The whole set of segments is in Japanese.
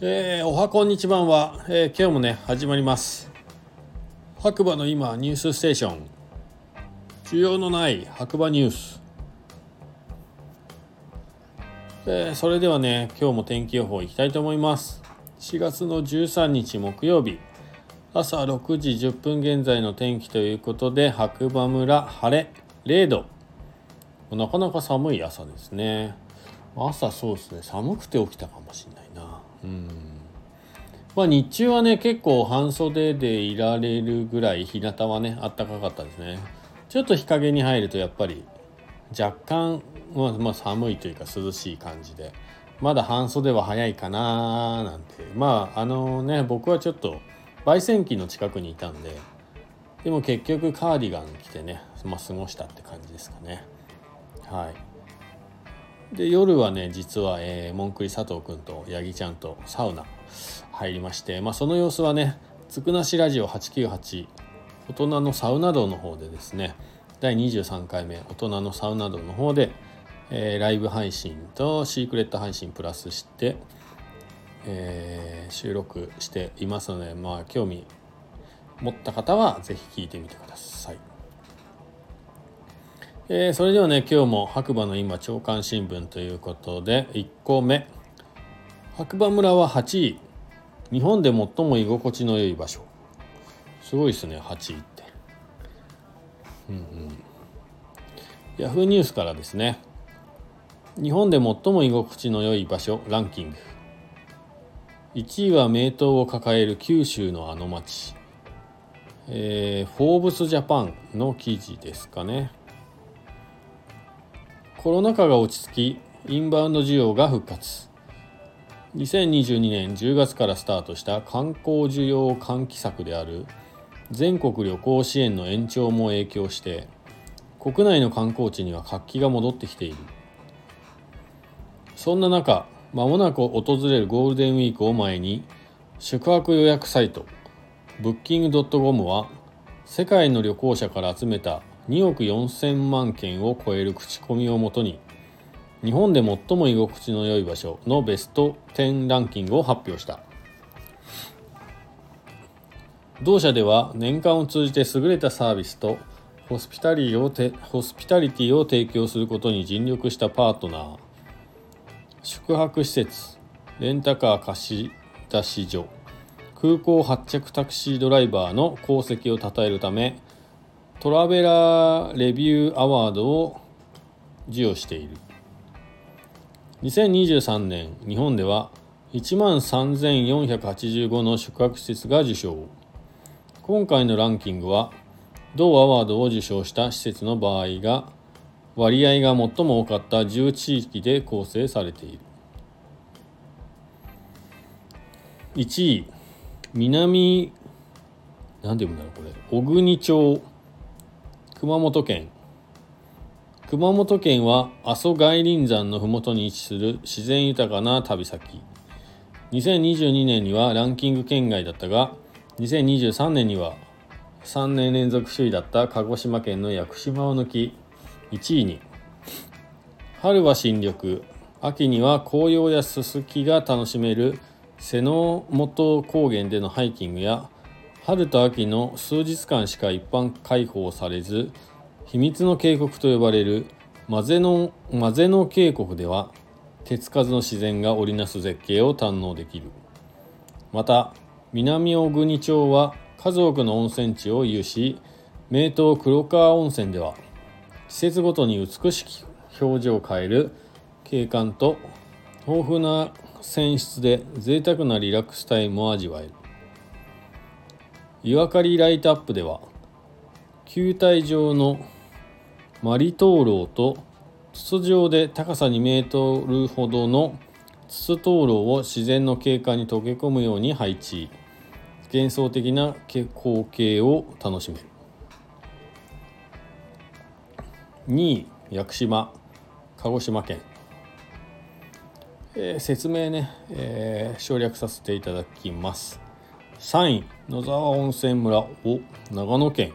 えー、おはこんにちばんは、えー、今日もね始まります。白馬の今ニュースステーション。需要のない白馬ニュース、えー、それではね今日も天気予報いきたいと思います。4月の13日木曜日。朝6時10分現在の天気ということで白馬村晴れ0度。なかなか寒い朝ですね。朝そうですね。寒くて起きたかもしれない。まあ日中はね結構半袖でいられるぐらい日向はねあったかかったですね。ちょっと日陰に入るとやっぱり若干、まあ、まあ寒いというか涼しい感じでまだ半袖は早いかななんて。まああのね僕はちょっと焙煎機の近くにいたんででも結局カーディガン着てね、まあ、過ごしたって感じですかね。はい。で夜はね実は、えー、モンクリ佐藤君と八木ちゃんとサウナ入りまして、まあ、その様子はねつくなしラジオ898大人のサウナ道の方でですね第23回目大人のサウナ道の方で、えー、ライブ配信とシークレット配信プラスして、えー、収録していますのでまあ興味持った方は是非聞いてみてください。えー、それではね今日も白馬の今朝刊新聞ということで1個目。白馬村は8位。日本で最も居心地の良い場所。すごいですね8位って。うんうん。ヤフーニュースからですね。日本で最も居心地の良い場所ランキング。1位は名刀を抱える九州のあの町。えー、フォーブスジャパンの記事ですかね。コロナ禍が落ち着きインバウンド需要が復活。2022年10月からスタートした観光需要喚起策である全国旅行支援の延長も影響して国内の観光地には活気が戻ってきている。そんな中まもなく訪れるゴールデンウィークを前に宿泊予約サイトブッキング .com は世界の旅行者から集めた2億4000万件を超える口コミをもとに日本で最も居心地の良い場所のベスト10ランキングを発表した。同社では年間を通じて優れたサービスとホスピタリをてホスピタリティを提供することに尽力したパートナー。宿泊施設レンタカー貸し出し所空港発着タクシードライバーの功績を称えるためトラベラーレビューアワードを授与している。2023年日本では1万3485の宿泊施設が受賞。今回のランキングは同アワードを受賞した施設の場合が割合が最も多かった10地域で構成されている。1位南何て読むんだろうこれ。小国町。熊本県。熊本県は阿蘇外輪山の麓に位置する自然豊かな旅先。2022年にはランキング圏外だったが2023年には3年連続首位だった鹿児島県の屋久島を抜き1位に。春は新緑秋には紅葉やススキが楽しめる瀬の本高原でのハイキングや春と秋の数日間しか一般開放されず秘密の渓谷と呼ばれるマゼノマゼノ渓谷では手つかずの自然が織りなす絶景を堪能できる。また南小国町は数多くの温泉地を有し名湯黒川温泉では季節ごとに美しき表情を変える景観と豊富な泉質で贅沢なリラックスタイムを味わえる。湯明かりライトアップでは球体状のマリ灯籠と筒状で高さ2メートルほどの筒灯籠を自然の景観に溶け込むように配置。幻想的な光景を楽しめる。2位屋久島鹿児島県、えー、説明ね、えー、省略させていただきます。3位野沢温泉村を長野県。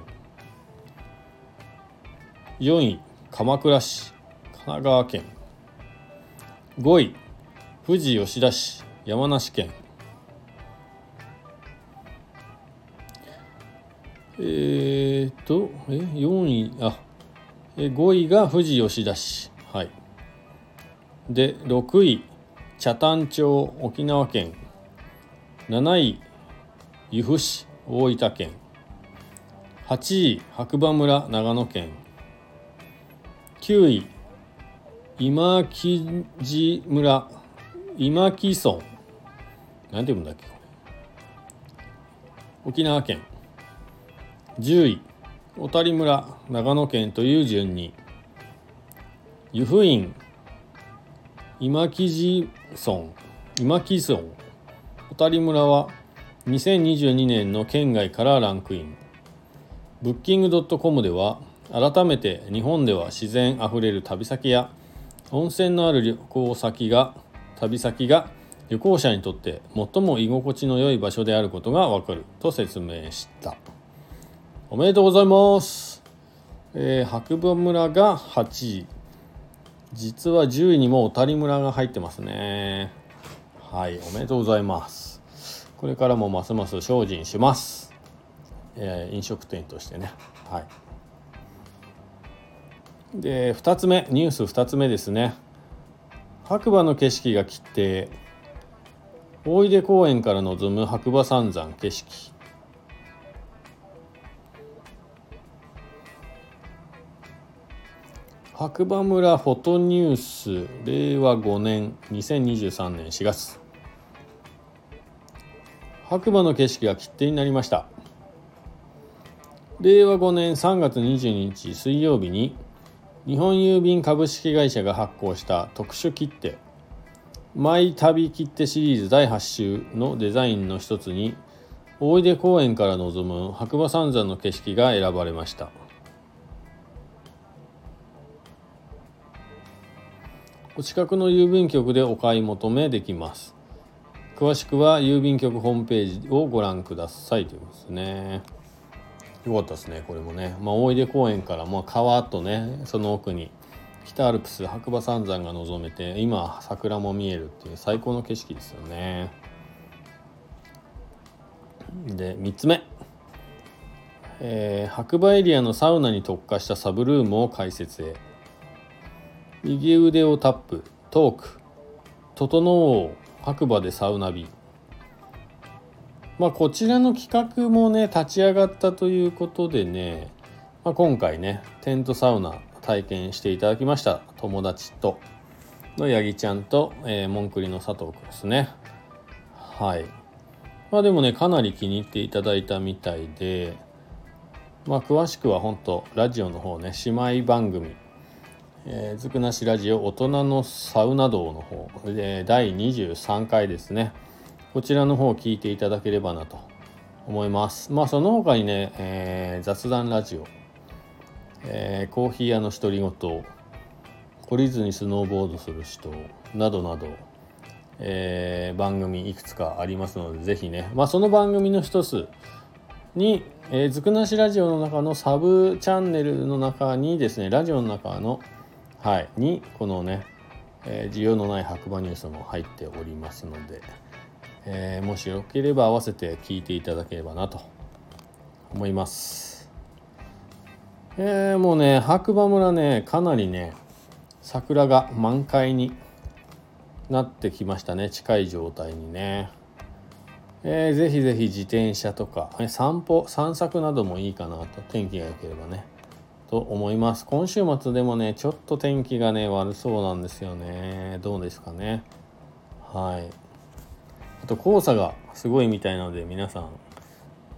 4位鎌倉市神奈川県。5位富士吉田市山梨県。えー、っとえ4位あえ5位が富士吉田市。はい。で6位北谷町沖縄県。7位由布市大分県。8位白馬村長野県。9位今木地村今木村。なんて読むんだっけ沖縄県。10位小谷村長野県という順に。湯布院今木地村今木村。小谷村は2022年の県外からランクイン。ブッキング .com では改めて日本では自然あふれる旅先や温泉のある旅行先が旅先が旅行者にとって最も居心地の良い場所であることがわかると説明した。おめでとうございます、えー白馬村が8位実は10位にも小谷村が入ってますね。はいおめでとうございます。これからもますます精進します、えー飲食店としてね。はい。で2つ目ニュース2つ目ですね。白馬の景色が切って大出公園から望む白馬三山景色。白馬村フォトニュース令和5年2023年4月。白馬の景色が切手になりました。令和5年3月22日水曜日に日本郵便株式会社が発行した特殊切手マイ旅切手シリーズ第8週のデザインの一つに大出公園から望む白馬三山の景色が選ばれました。お近くの郵便局でお買い求めできます。詳しくは郵便局ホームページをご覧くださいということですね。よかったですねこれもね、まあ、大出公園から、まあ、川とねその奥に北アルプス白馬三山が望めて今桜も見えるっていう最高の景色ですよね。で3つ目、えー白馬エリアのサウナに特化したサブルームを開設へ。右腕をタップトーク。整おう。白馬でサウナ日。まあこちらの企画もね立ち上がったということでね、まあ、今回ねテントサウナ体験していただきました。友達と。のヤギちゃんと、えー、モンクリの佐藤君ですね。はい。まあでもねかなり気に入っていただいたみたいでまあ詳しくは本当ラジオの方ね姉妹番組えー、ずくなしラジオ大人のサウナ道の方。で第23回ですね。こちらの方を聞いていただければなと思います。まあその他にね、えー雑談ラジオ、えーコーヒー屋の独り言。懲りずにスノーボードする人などなど、えー番組いくつかありますのでぜひね。まあその番組の一つに、えー、ずくなしラジオの中のサブチャンネルの中にですねラジオの中のはい。にこのね、えー需要のない白馬ニュースも入っておりますので、えーもしよければ合わせて聞いていただければなと思います。えーもうね白馬村ねかなりね桜が満開になってきましたね。近い状態にね。えーぜひぜひ自転車とかえ散歩散策などもいいかなと。天気が良ければね。と思います。今週末でもねちょっと天気がね悪そうなんですよね。どうですかね。はい。あと黄砂がすごいみたいなので皆さん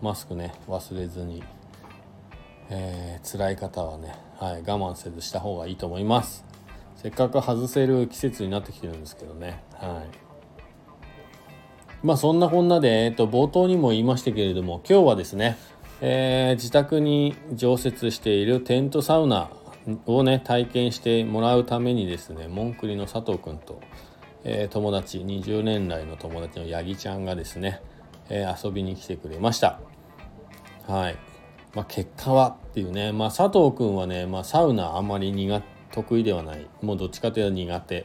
マスクね忘れずに、えー辛い方はね、はい、我慢せずした方がいいと思います。せっかく外せる季節になってきてるんですけどね。はい。まあそんなこんなで、えっと、冒頭にも言いましたけれども今日はですね、えー自宅に常設しているテントサウナをね体験してもらうためにですねモンクリの佐藤君と、えー友達20年来の友達のヤギちゃんがですね、えー遊びに来てくれました。はい。まあ結果はっていうねまあ佐藤君はね、まあ、サウナあんまり苦得意ではない。もうどっちかというと苦手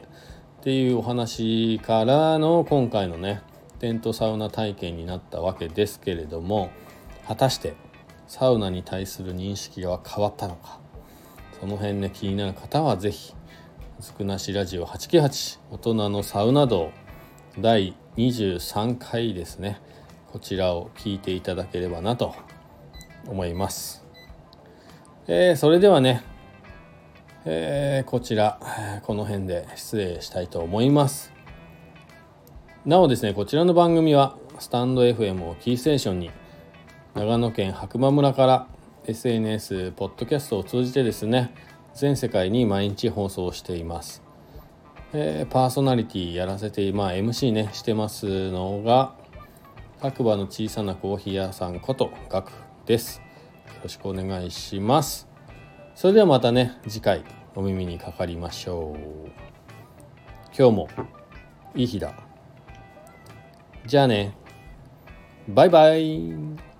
っていうお話からの今回のねテントサウナ体験になったわけですけれども果たしてサウナに対する認識が変わったのか。その辺ね気になる方は是非つくなしラジオ898大人のサウナ道第23回ですね。こちらを聞いていただければなと思います、えー、それではね、えー、こちらこの辺で失礼したいと思います。なおですねこちらの番組はスタンド FM をキーステーションに長野県白馬村から SNS、ポッドキャストを通じてですね全世界に毎日放送しています、えー、パーソナリティやらせてまあ MC ねしてますのが白馬の小さなコーヒー屋さんことガクです。よろしくお願いします。それではまたね次回お耳にかかりましょう。今日もいい日だ。じゃあね。バイバイ。